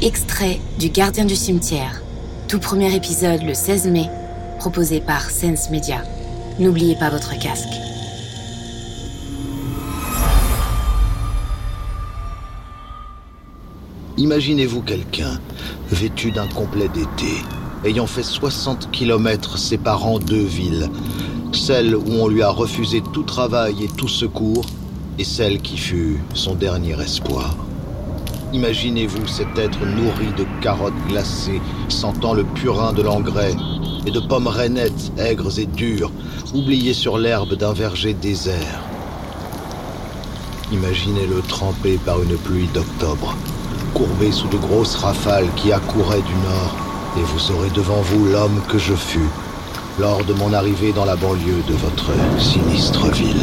Extrait du Gardien du cimetière. Tout premier épisode le 16 mai, proposé par Sense Media. N'oubliez pas votre casque. Imaginez-vous quelqu'un vêtu d'un complet d'été, ayant fait 60 kilomètres séparant deux villes, celle où on lui a refusé tout travail et tout secours, et celle qui fut son dernier espoir. Imaginez-vous cet être nourri de carottes glacées, sentant le purin de l'engrais, et de pommes rainettes aigres et dures, oubliées sur l'herbe d'un verger désert. Imaginez-le trempé par une pluie d'octobre, courbé sous de grosses rafales qui accouraient du nord, et vous aurez devant vous l'homme que je fus lors de mon arrivée dans la banlieue de votre sinistre ville.